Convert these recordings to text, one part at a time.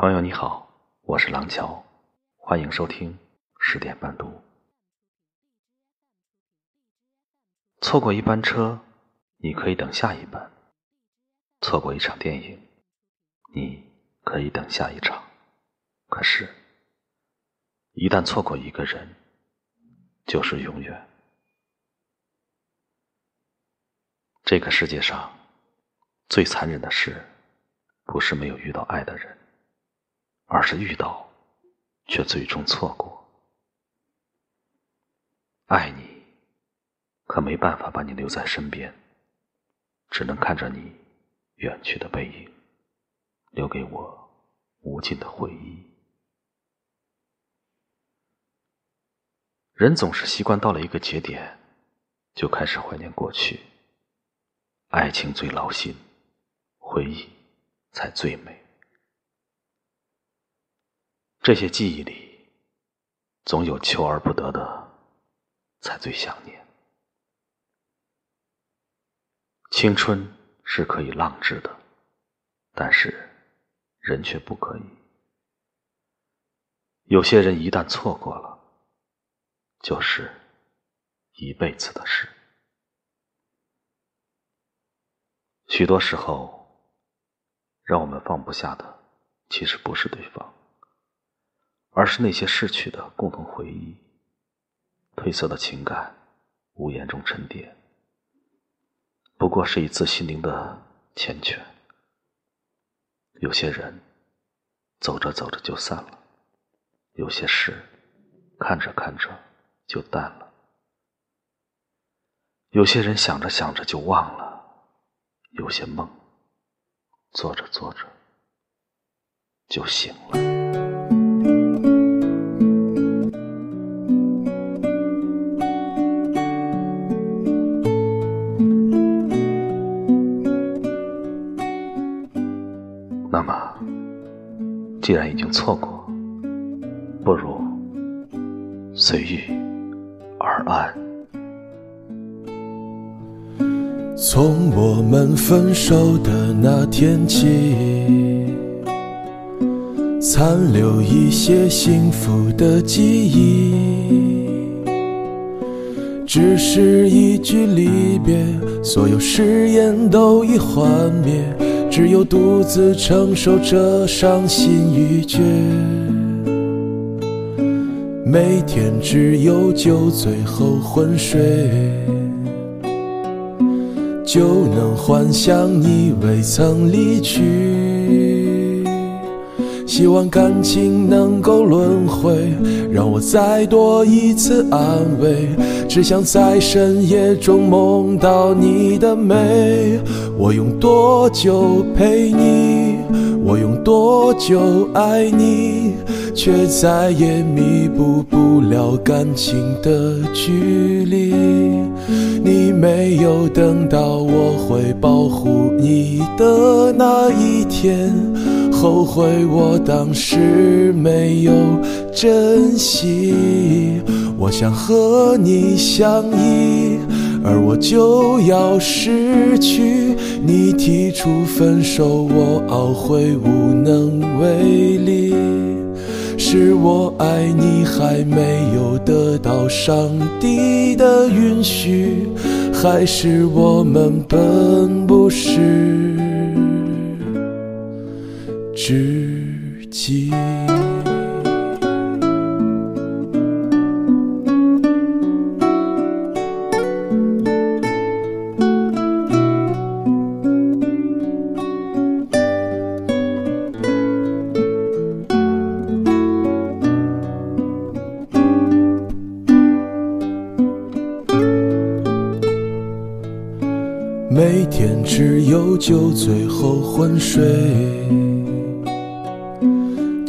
朋友你好，我是廊桥，欢迎收听十点半读。错过一班车，你可以等下一班；错过一场电影，你可以等下一场。可是，一旦错过一个人，就是永远。这个世界上最残忍的事，不是没有遇到爱的人。而是遇到，却最终错过。爱你，可没办法把你留在身边，只能看着你远去的背影，留给我无尽的回忆。人总是习惯到了一个节点，就开始怀念过去。爱情最劳心，回忆才最美。这些记忆里，总有求而不得的，才最想念。青春是可以浪掷的，但是人却不可以。有些人一旦错过了，就是一辈子的事。许多时候，让我们放不下的，其实不是对方。而是那些逝去的共同回忆，褪色的情感，无言中沉淀，不过是一次心灵的缱绻。有些人走着走着就散了，有些事看着看着就淡了，有些人想着想着就忘了，有些梦做着做着就醒了。既然已经错过，不如随遇而安。从我们分手的那天起，残留一些幸福的记忆，只是一句离别，所有誓言都已幻灭。只有独自承受这伤心欲绝，每天只有酒醉后昏睡，就能幻想你未曾离去。希望感情能够轮回，让我再多一次安慰。只想在深夜中梦到你的美。我用多久陪你？我用多久爱你？却再也弥补不了感情的距离。你没有等到我会保护你的那一天，后悔我当时没有珍惜。我想和你相依。而我就要失去，你提出分手，我懊悔无能为力。是我爱你还没有得到上帝的允许，还是我们本不是知己？每天只有酒醉后昏睡，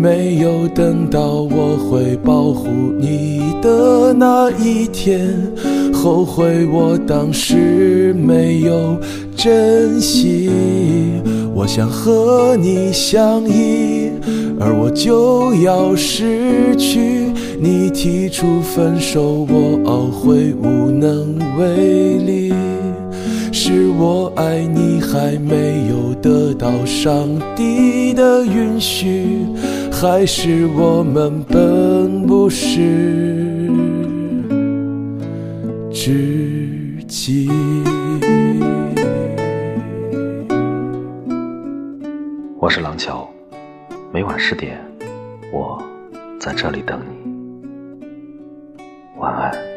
没有等到我会保护你的那一天，后悔我当时没有珍惜。我想和你相依，而我就要失去。你提出分手，我懊悔无能为力。是我爱你还没有得到上帝的允许，还是我们本不是知己？我是廊桥，每晚十点，我在这里等你。晚安。